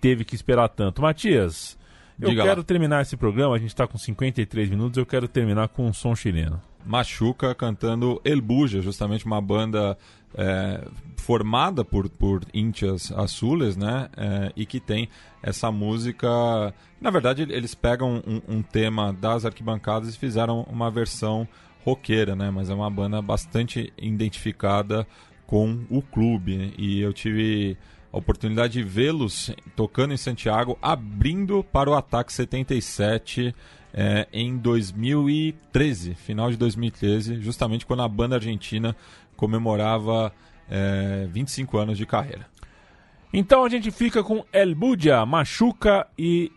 teve que esperar tanto. Matias, eu Diga quero lá. terminar esse programa, a gente está com 53 minutos, eu quero terminar com um som chileno. Machuca cantando El Buja, justamente uma banda é, formada por, por íntias azules, né? É, e que tem essa música. Na verdade, eles pegam um, um, tema das arquibancadas e fizeram uma versão roqueira, né? Mas é uma banda bastante identificada com o clube. E eu tive a oportunidade de vê-los tocando em Santiago, abrindo para o Ataque 77 é, em 2013, final de 2013, justamente quando a banda argentina comemorava é, 25 anos de carreira. Então a gente fica com El Budia, Machuca e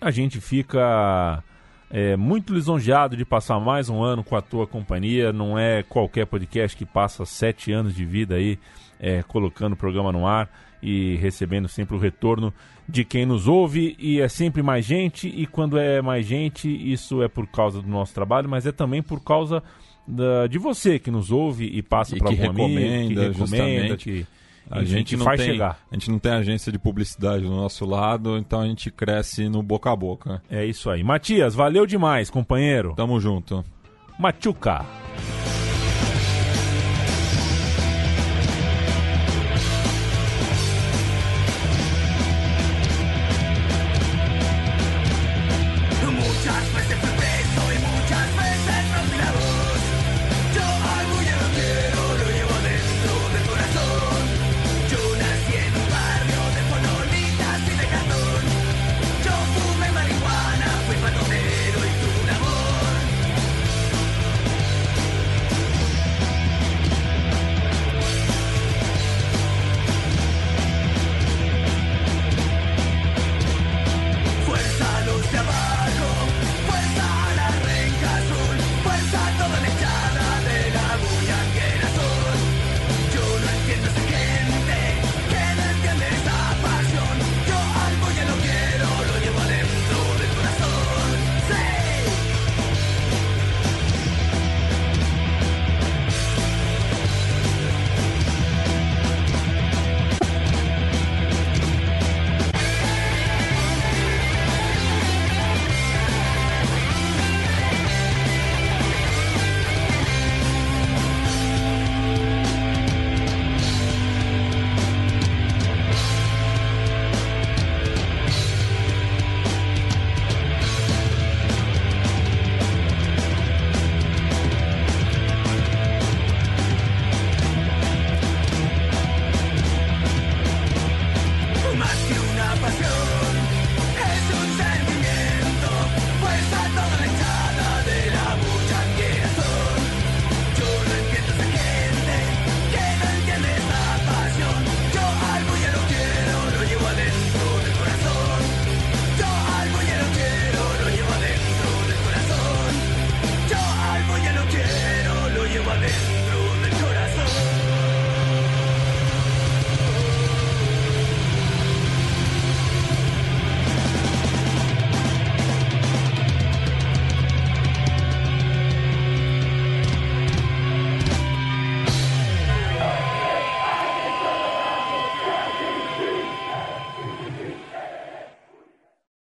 a gente fica é, muito lisonjeado de passar mais um ano com a tua companhia. Não é qualquer podcast que passa sete anos de vida aí é, colocando o programa no ar e recebendo sempre o retorno de quem nos ouve e é sempre mais gente e quando é mais gente isso é por causa do nosso trabalho, mas é também por causa da, de você que nos ouve e passa para algum amigo, que recomenda, que a gente não tem, chegar. A gente não tem agência de publicidade do nosso lado, então a gente cresce no boca a boca. É isso aí. Matias, valeu demais, companheiro. Tamo junto. Machuca.